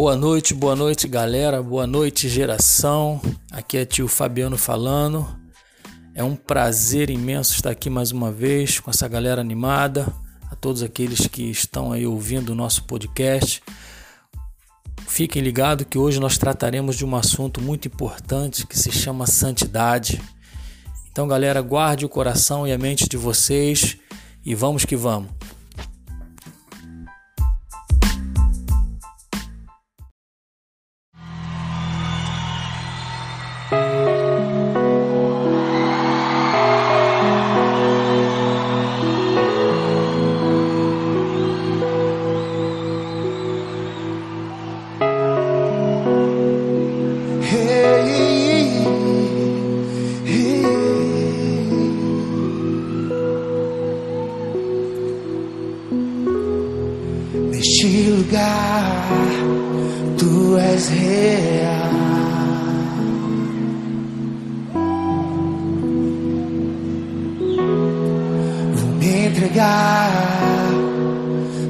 Boa noite, boa noite, galera. Boa noite, geração. Aqui é tio Fabiano falando. É um prazer imenso estar aqui mais uma vez com essa galera animada. A todos aqueles que estão aí ouvindo o nosso podcast. Fiquem ligados que hoje nós trataremos de um assunto muito importante que se chama santidade. Então, galera, guarde o coração e a mente de vocês e vamos que vamos.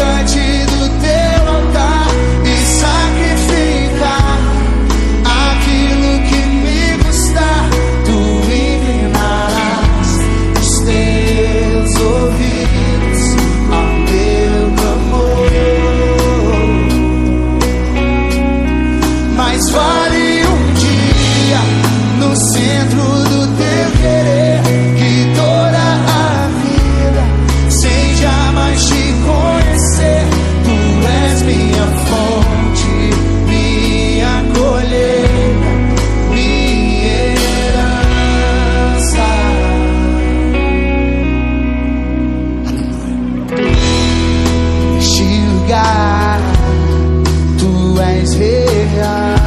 I reais.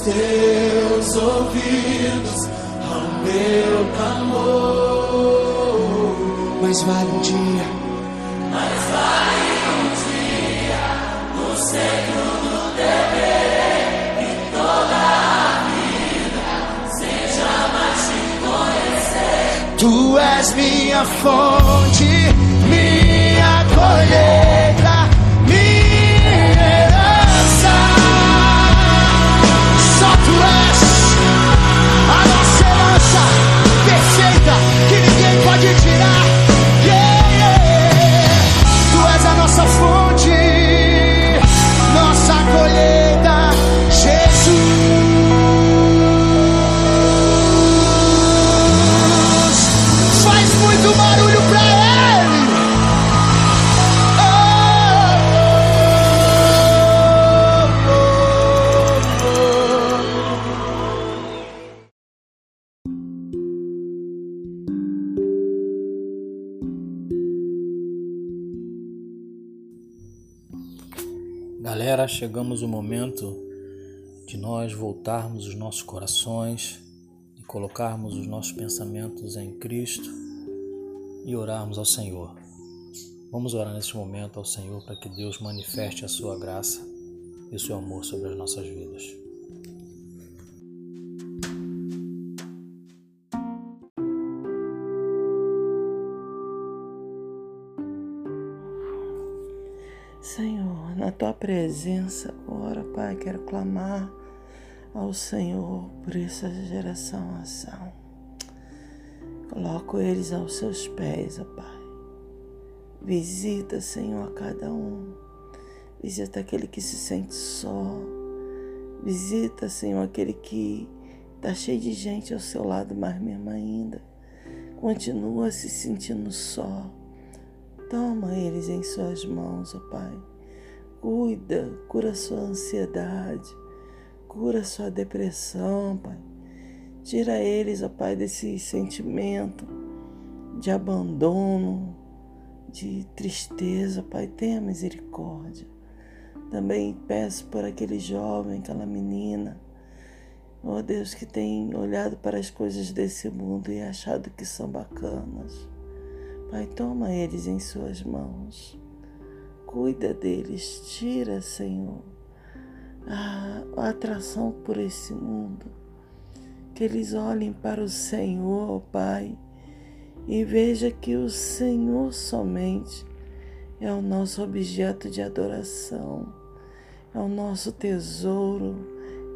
Teus ouvidos ao meu clamor. Mas vale um dia, Mas vai um dia no centro do dever e toda a vida seja mais te conhecer. tu és minha fonte, minha colheita, Galera, chegamos o momento de nós voltarmos os nossos corações e colocarmos os nossos pensamentos em Cristo e orarmos ao Senhor. Vamos orar neste momento ao Senhor para que Deus manifeste a sua graça e o seu amor sobre as nossas vidas. Tua presença agora, Pai, quero clamar ao Senhor por essa geração ação. Coloco eles aos seus pés, ó Pai. Visita, Senhor, a cada um. Visita aquele que se sente só. Visita, Senhor, aquele que está cheio de gente ao seu lado, mas mesmo ainda continua se sentindo só. Toma eles em suas mãos, ó Pai. Cuida, cura sua ansiedade, cura sua depressão, Pai. Tira eles, ó Pai, desse sentimento de abandono, de tristeza, Pai. Tenha misericórdia. Também peço por aquele jovem, aquela menina, ó Deus, que tem olhado para as coisas desse mundo e achado que são bacanas. Pai, toma eles em suas mãos. Cuida deles, tira, Senhor, a, atração por esse mundo. Que eles olhem para o Senhor, Pai, e veja que o Senhor somente é o nosso objeto de adoração, é o nosso tesouro,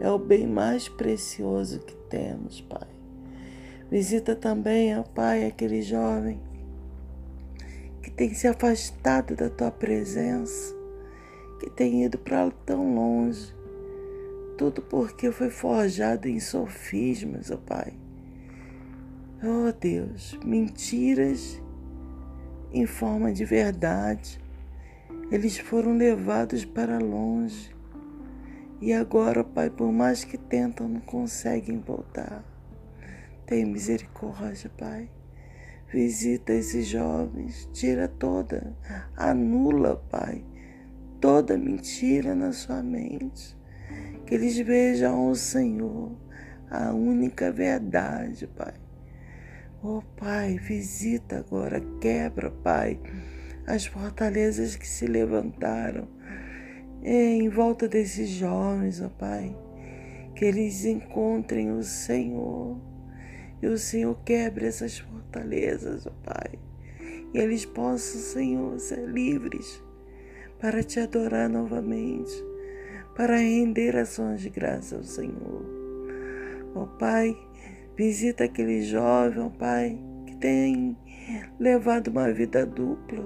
é o bem mais precioso que temos, Pai. Visita também, ó Pai, aquele jovem que tem se afastado da tua presença, que tem ido para tão longe, tudo porque foi forjado em sofismas, ó Pai. Oh Deus, mentiras em forma de verdade, eles foram levados para longe. E agora, ó Pai, por mais que tentam, não conseguem voltar. Tem misericórdia, Pai. Visita esses jovens, tira toda, anula, Pai, toda mentira na sua mente. Que eles vejam o Senhor, a única verdade, Pai. Oh, Pai, visita agora, quebra, Pai, as fortalezas que se levantaram em volta desses jovens, ó Pai. Que eles encontrem o Senhor e o Senhor quebre essas fortalezas, ó Pai. E eles possam, Senhor, ser livres para te adorar novamente, para render ações de graça ao Senhor. Ó Pai, visita aquele jovem, ó Pai, que tem levado uma vida dupla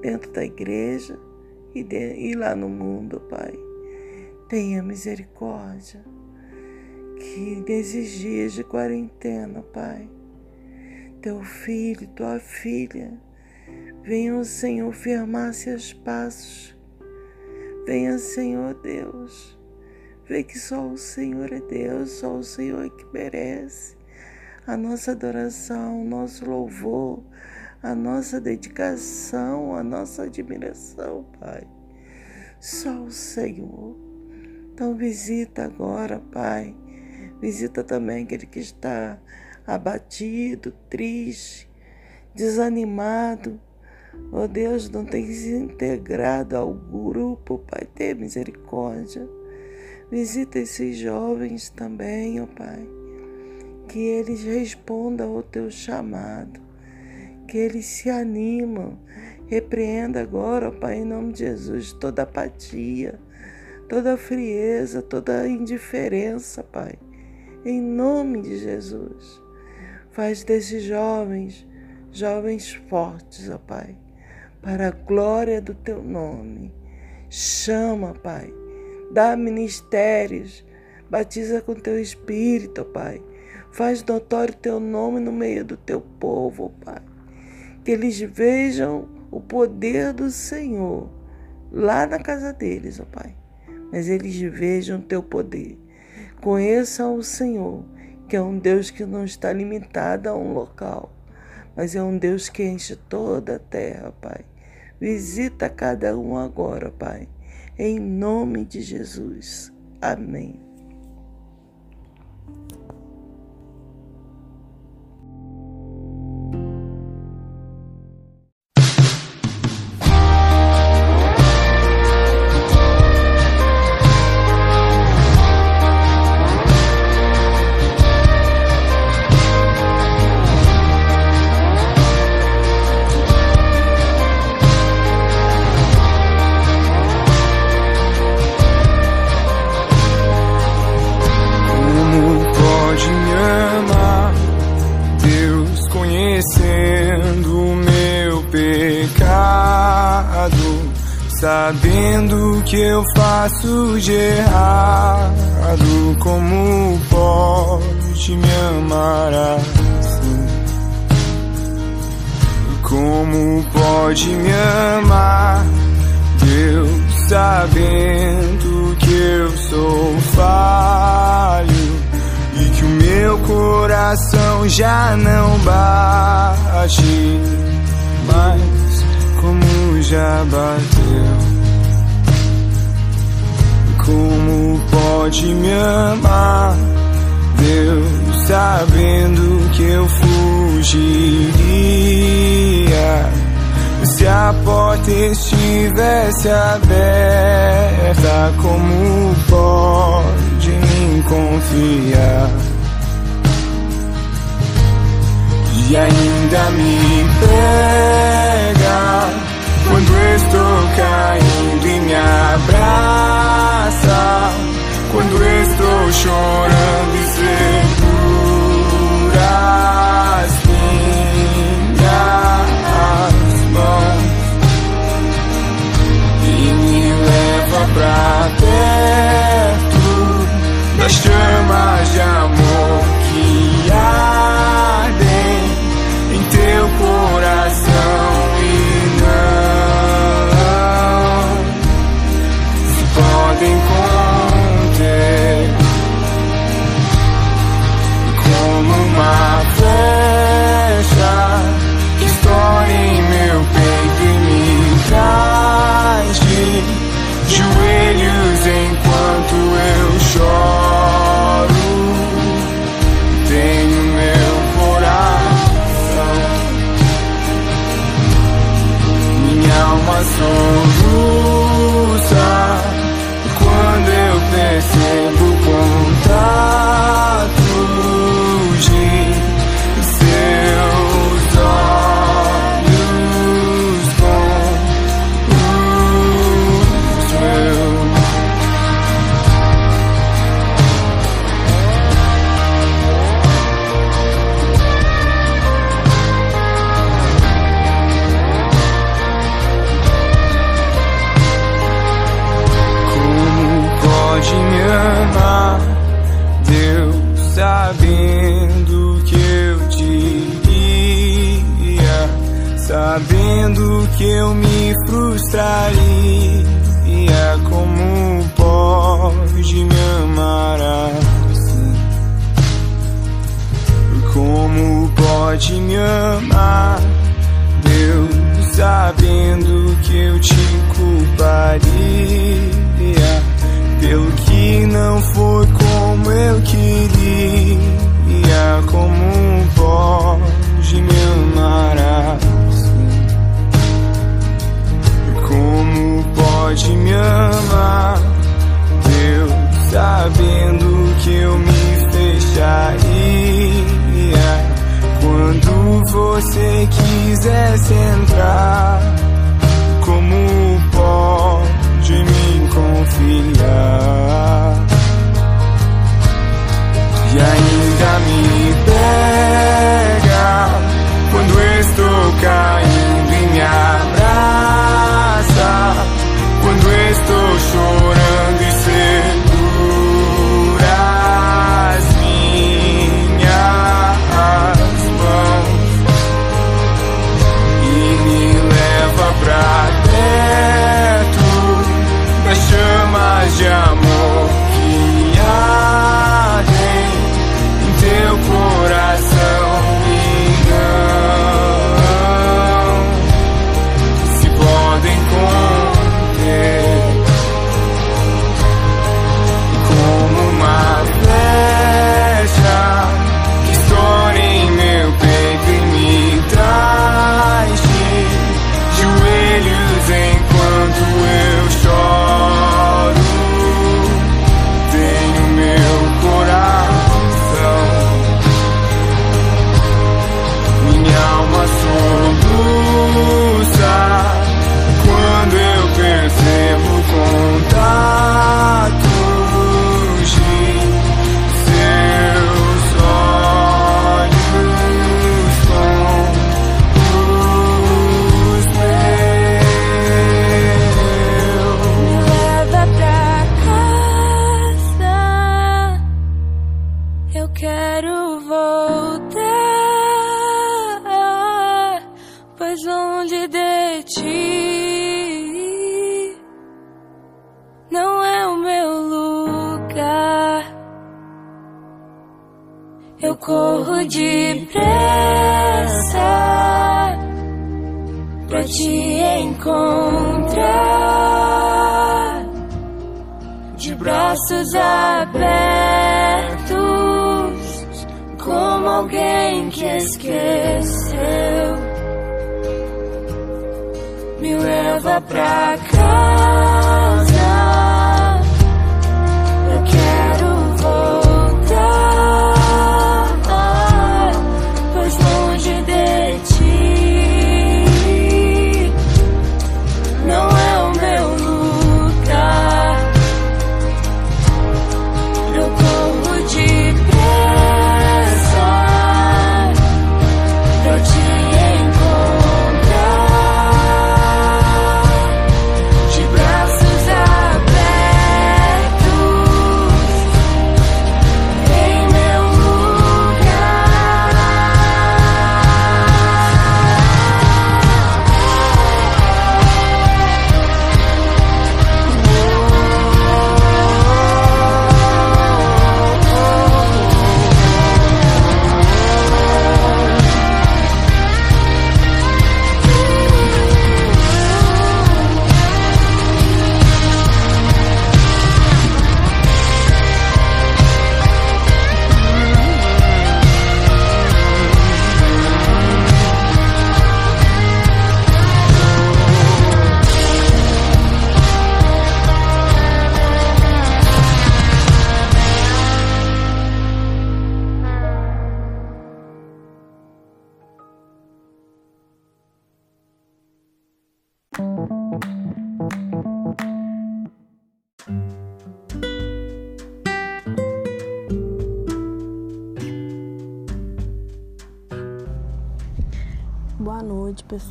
dentro da igreja e, de, e lá no mundo, Pai. Tenha misericórdia que nesses dias de quarentena, Pai, teu filho, tua filha, venha o Senhor firmar seus passos. Venha, Senhor Deus, vê que só o Senhor é Deus, só o Senhor é que merece a nossa adoração, o nosso louvor, a nossa dedicação, a nossa admiração, Pai. Só o Senhor. Então visita agora, Pai Visita também aquele que está abatido, triste, desanimado. Oh Deus, não tem se integrado ao grupo, Pai, tenha misericórdia. Visita esses jovens também, ó oh Pai. Que eles respondam ao teu chamado. Que eles se animam. Repreenda agora, ó oh Pai, em nome de Jesus, toda apatia, toda frieza, toda indiferença, Pai. Em nome de Jesus. Faz desses jovens, jovens fortes, ó Pai, para a glória do teu nome. Chama, Pai dá ministérios, batiza com teu espírito, Pai. Faz notório teu nome no meio do teu povo, Pai. Que eles vejam o poder do Senhor lá na casa deles, ó Pai. Mas eles vejam teu poder. Conheçam o Senhor, que é um Deus que não está limitado a um local, mas é um Deus que enche toda a terra, Pai. Visita cada um agora, Pai em nome de Jesus. Amém. Que eu faço de errado, como pode me amar assim? Como pode me amar, Deus, sabendo que eu sou falho e que o meu coração já não bate mais como já bateu. Pode me amar, Deus, sabendo que eu fugiria? Se a porta estivesse aberta, como pode me confiar? E ainda me pega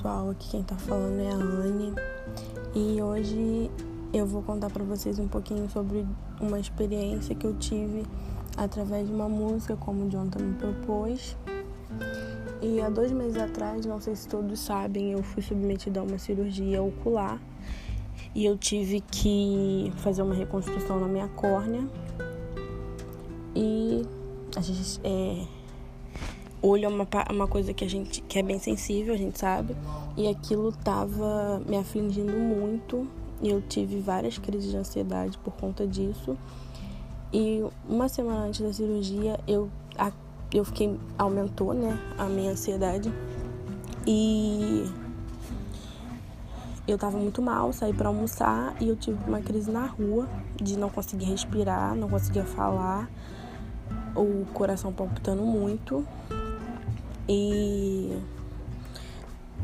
pessoal. Aqui quem tá falando é a Anne. E hoje eu vou contar pra vocês um pouquinho sobre uma experiência que eu tive através de uma música, como o Jonathan me propôs. E há dois meses atrás, não sei se todos sabem, eu fui submetida a uma cirurgia ocular e eu tive que fazer uma reconstrução na minha córnea. E a gente é, olho é uma, uma coisa que a gente que é bem sensível, a gente sabe, e aquilo tava me afligindo muito. E eu tive várias crises de ansiedade por conta disso. E uma semana antes da cirurgia, eu a, eu fiquei aumentou, né, a minha ansiedade. E eu tava muito mal, saí para almoçar e eu tive uma crise na rua de não conseguir respirar, não conseguia falar, o coração palpitando muito. E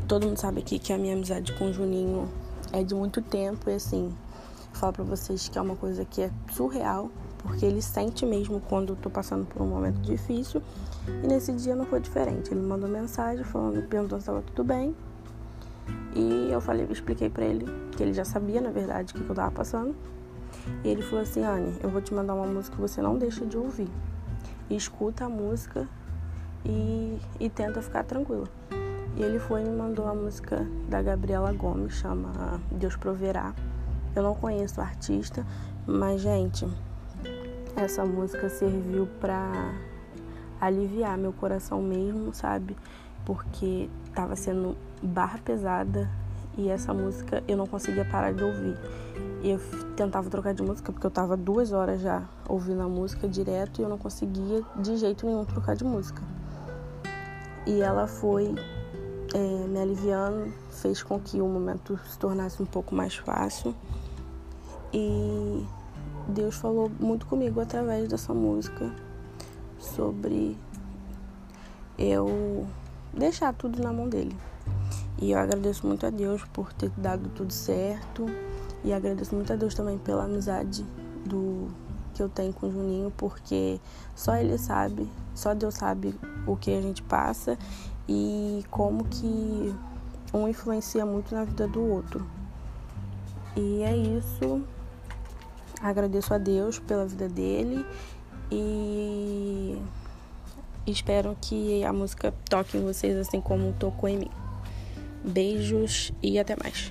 todo mundo sabe aqui que a minha amizade com o Juninho é de muito tempo e assim, falar pra vocês que é uma coisa que é surreal, porque ele sente mesmo quando eu tô passando por um momento difícil. E nesse dia não foi diferente. Ele mandou mensagem falando, perguntando se estava tudo bem. E eu falei, expliquei pra ele que ele já sabia, na verdade, o que eu tava passando. E ele falou assim, Anne, eu vou te mandar uma música que você não deixa de ouvir. E escuta a música e, e tenta ficar tranquila. E ele foi e me mandou a música da Gabriela Gomes, chama Deus Proverá. Eu não conheço o artista, mas, gente, essa música serviu pra aliviar meu coração mesmo, sabe? Porque tava sendo barra pesada e essa música eu não conseguia parar de ouvir. Eu tentava trocar de música porque eu tava duas horas já ouvindo a música direto e eu não conseguia de jeito nenhum trocar de música. E ela foi é, me aliviando, fez com que o momento se tornasse um pouco mais fácil. E Deus falou muito comigo através dessa música sobre eu deixar tudo na mão dele. E eu agradeço muito a Deus por ter dado tudo certo. E agradeço muito a Deus também pela amizade do que eu tenho com o Juninho, porque só ele sabe, só Deus sabe o que a gente passa e como que um influencia muito na vida do outro. E é isso. Agradeço a Deus pela vida dele e Espero que a música toque em vocês assim como tocou em mim. Beijos e até mais.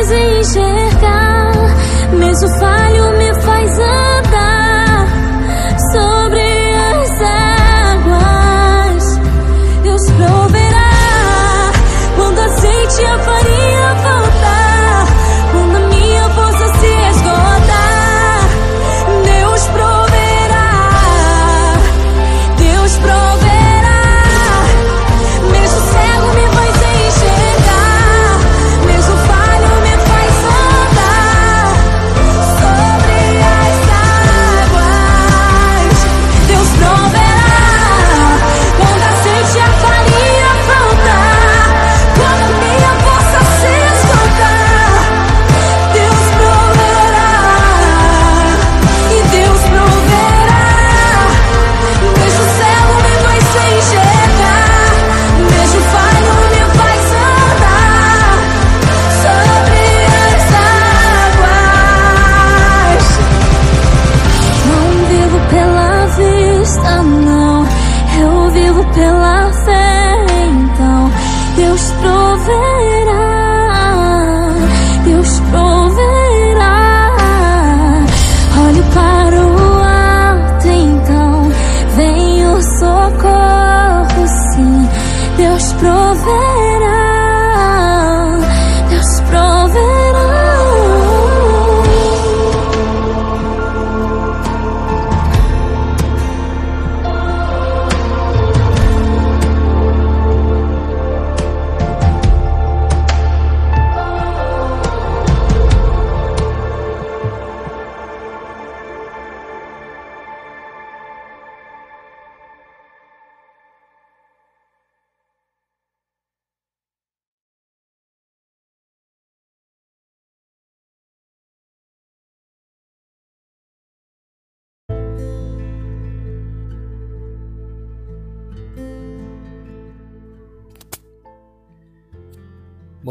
faz enxergar, mesmo faz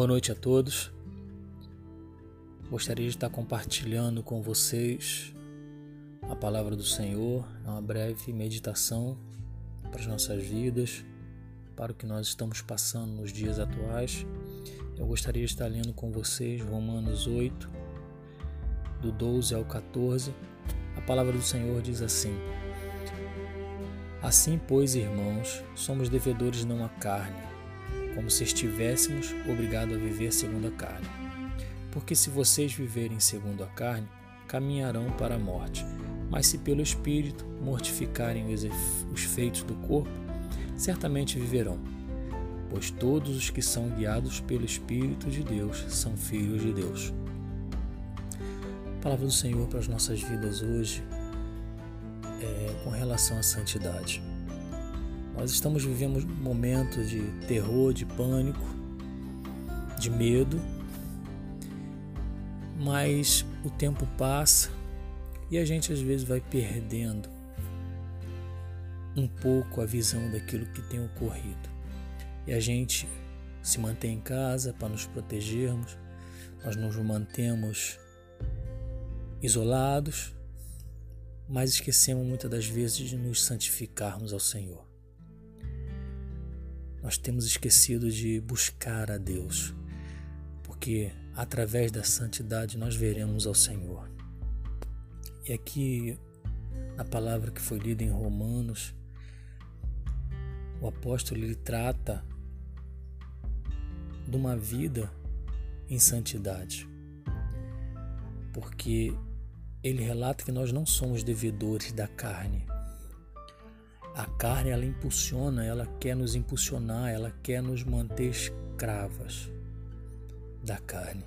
noite a todos. Gostaria de estar compartilhando com vocês a palavra do Senhor, uma breve meditação para as nossas vidas, para o que nós estamos passando nos dias atuais. Eu gostaria de estar lendo com vocês Romanos 8, do 12 ao 14. A palavra do Senhor diz assim: Assim, pois, irmãos, somos devedores não à carne, como se estivéssemos obrigados a viver segundo a carne. Porque se vocês viverem segundo a carne, caminharão para a morte. Mas se pelo Espírito mortificarem os feitos do corpo, certamente viverão. Pois todos os que são guiados pelo Espírito de Deus são filhos de Deus. A palavra do Senhor para as nossas vidas hoje é com relação à santidade. Nós estamos vivendo momentos de terror, de pânico, de medo, mas o tempo passa e a gente às vezes vai perdendo um pouco a visão daquilo que tem ocorrido. E a gente se mantém em casa para nos protegermos, nós nos mantemos isolados, mas esquecemos muitas das vezes de nos santificarmos ao Senhor. Nós temos esquecido de buscar a Deus, porque através da santidade nós veremos ao Senhor. E aqui, na palavra que foi lida em Romanos, o apóstolo ele trata de uma vida em santidade, porque ele relata que nós não somos devedores da carne. A carne ela impulsiona, ela quer nos impulsionar, ela quer nos manter escravas da carne.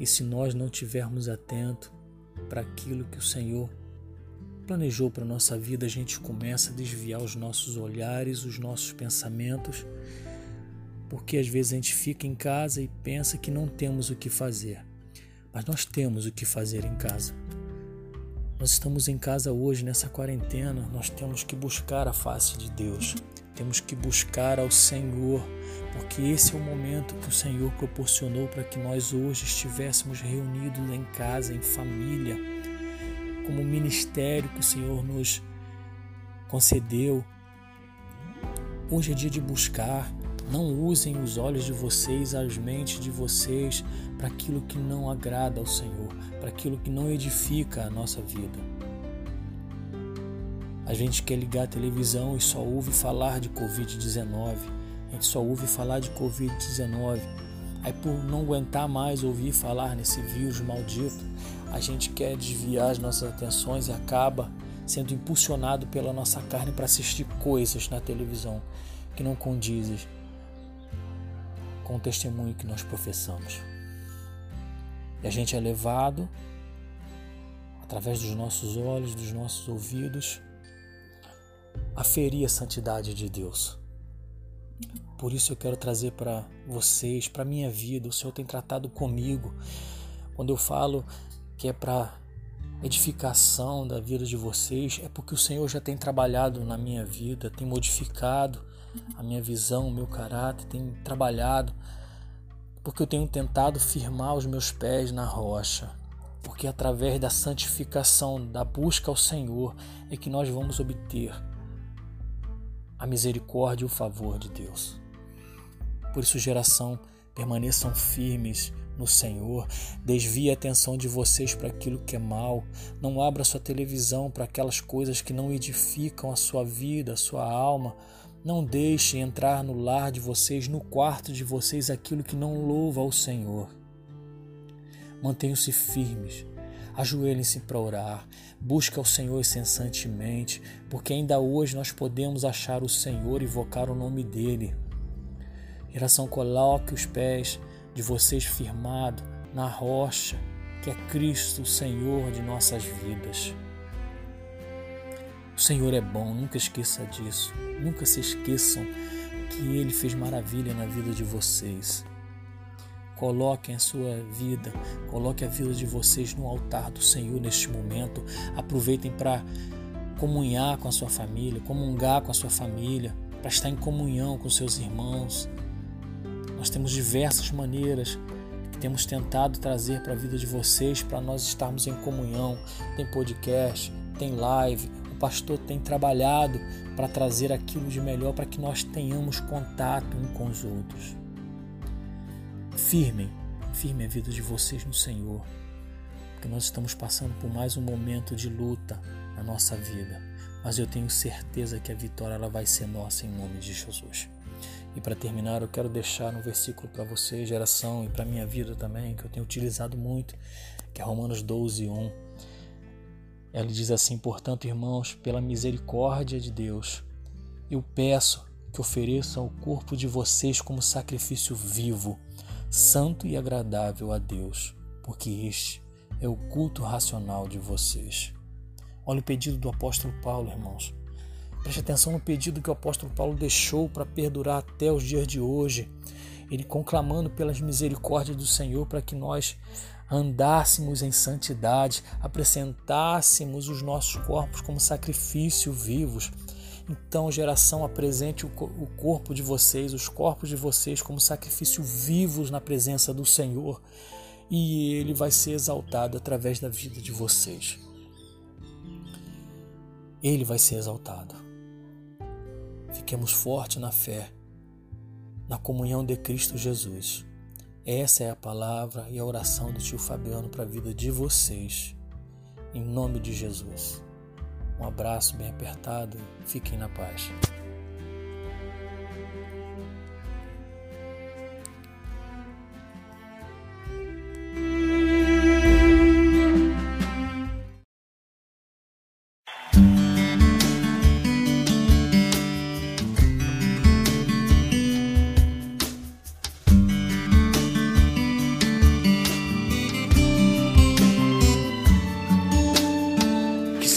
E se nós não tivermos atento para aquilo que o Senhor planejou para a nossa vida, a gente começa a desviar os nossos olhares, os nossos pensamentos, porque às vezes a gente fica em casa e pensa que não temos o que fazer. Mas nós temos o que fazer em casa. Nós estamos em casa hoje, nessa quarentena, nós temos que buscar a face de Deus, temos que buscar ao Senhor, porque esse é o momento que o Senhor proporcionou para que nós hoje estivéssemos reunidos em casa, em família, como ministério que o Senhor nos concedeu. Hoje é dia de buscar, não usem os olhos de vocês, as mentes de vocês para aquilo que não agrada ao Senhor, para aquilo que não edifica a nossa vida. A gente quer ligar a televisão e só ouve falar de Covid-19. A gente só ouve falar de Covid-19. Aí, por não aguentar mais ouvir falar nesse vírus maldito, a gente quer desviar as nossas atenções e acaba sendo impulsionado pela nossa carne para assistir coisas na televisão que não condizem com o testemunho que nós professamos. E a gente é levado, através dos nossos olhos, dos nossos ouvidos, a ferir a santidade de Deus. Por isso eu quero trazer para vocês, para minha vida, o Senhor tem tratado comigo. Quando eu falo que é para edificação da vida de vocês, é porque o Senhor já tem trabalhado na minha vida, tem modificado a minha visão, o meu caráter, tem trabalhado, porque eu tenho tentado firmar os meus pés na rocha, porque através da santificação, da busca ao Senhor, é que nós vamos obter a misericórdia e o favor de Deus. Por isso, geração, permaneçam firmes no Senhor, desvie a atenção de vocês para aquilo que é mal, não abra sua televisão para aquelas coisas que não edificam a sua vida, a sua alma, não deixe entrar no lar de vocês, no quarto de vocês, aquilo que não louva ao Senhor. Mantenham-se firmes, ajoelhem-se para orar, busque ao Senhor incessantemente, porque ainda hoje nós podemos achar o Senhor e invocar o nome dEle. Geração, coloque os pés de vocês firmados na rocha, que é Cristo, o Senhor de nossas vidas. O Senhor é bom, nunca esqueça disso. Nunca se esqueçam que Ele fez maravilha na vida de vocês. Coloquem a sua vida, coloque a vida de vocês no altar do Senhor neste momento. Aproveitem para comunhar com a sua família, comungar com a sua família, para estar em comunhão com seus irmãos. Nós temos diversas maneiras que temos tentado trazer para a vida de vocês, para nós estarmos em comunhão. Tem podcast, tem live, pastor tem trabalhado para trazer aquilo de melhor para que nós tenhamos contato um com os outros. Firmem, firme a vida de vocês no Senhor, porque nós estamos passando por mais um momento de luta na nossa vida, mas eu tenho certeza que a vitória ela vai ser nossa em nome de Jesus. E para terminar, eu quero deixar um versículo para você, geração, e para minha vida também, que eu tenho utilizado muito, que é Romanos 12, 1. Ela diz assim: Portanto, irmãos, pela misericórdia de Deus, eu peço que ofereçam o corpo de vocês como sacrifício vivo, santo e agradável a Deus, porque este é o culto racional de vocês. Olha o pedido do apóstolo Paulo, irmãos. Preste atenção no pedido que o apóstolo Paulo deixou para perdurar até os dias de hoje. Ele conclamando pelas misericórdias do Senhor para que nós andássemos em santidade, apresentássemos os nossos corpos como sacrifício vivos. Então, geração, apresente o corpo de vocês, os corpos de vocês, como sacrifício vivos na presença do Senhor, e ele vai ser exaltado através da vida de vocês. Ele vai ser exaltado. Fiquemos fortes na fé, na comunhão de Cristo Jesus. Essa é a palavra e a oração do tio Fabiano para a vida de vocês. Em nome de Jesus. Um abraço bem apertado. Fiquem na paz.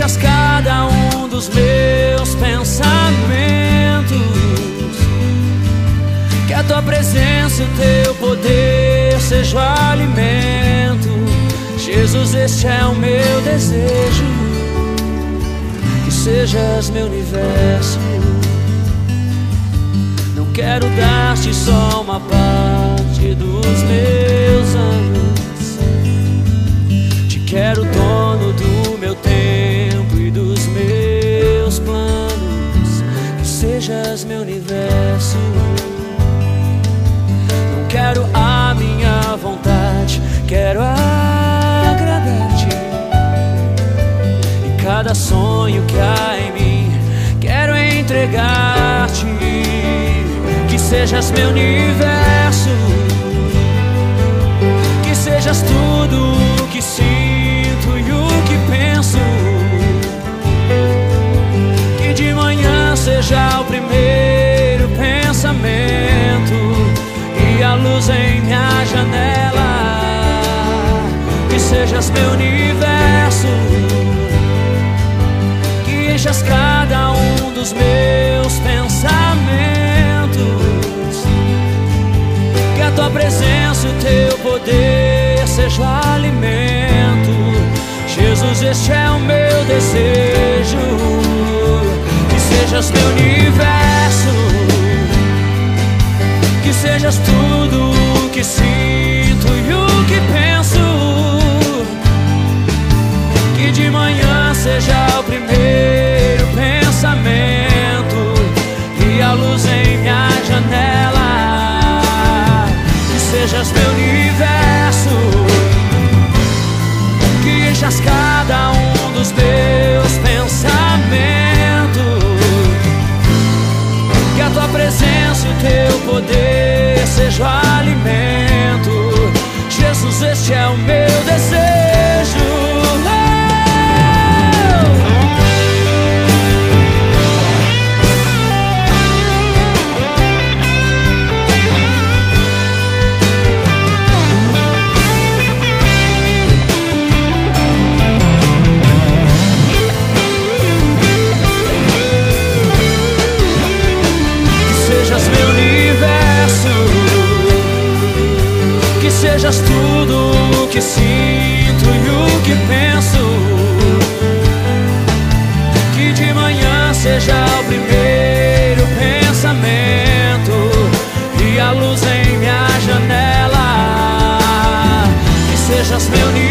enchas cada um dos meus pensamentos. Que a tua presença e o teu poder seja o alimento. Jesus, este é o meu desejo. Que sejas meu universo. Não quero dar-te só uma parte dos meus anos. Te quero dono sonho que há em mim, quero entregar-te. Que sejas meu universo, que sejas tudo o que sinto e o que penso. seja o primeiro pensamento e a luz em minha janela. Que sejas meu universo, que enchas cada um dos meus pensamentos. Que a tua presença e o teu poder seja o alimento. Jesus, este é o meu desejo sejas meu universo, que sejas tudo o que sinto e o que penso. Que de manhã seja o primeiro deixas cada um dos teus pensamentos. Que a tua presença e o teu poder sejam alimento. Jesus, este é o meu desejo. Tudo o que sinto e o que penso. Que de manhã seja o primeiro pensamento e a luz em minha janela. Que sejas meu nível.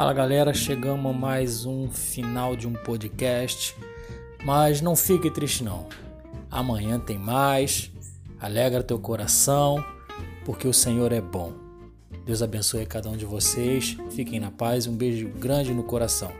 Fala galera, chegamos a mais um final de um podcast, mas não fique triste não. Amanhã tem mais. Alegra teu coração, porque o Senhor é bom. Deus abençoe cada um de vocês. Fiquem na paz. Um beijo grande no coração.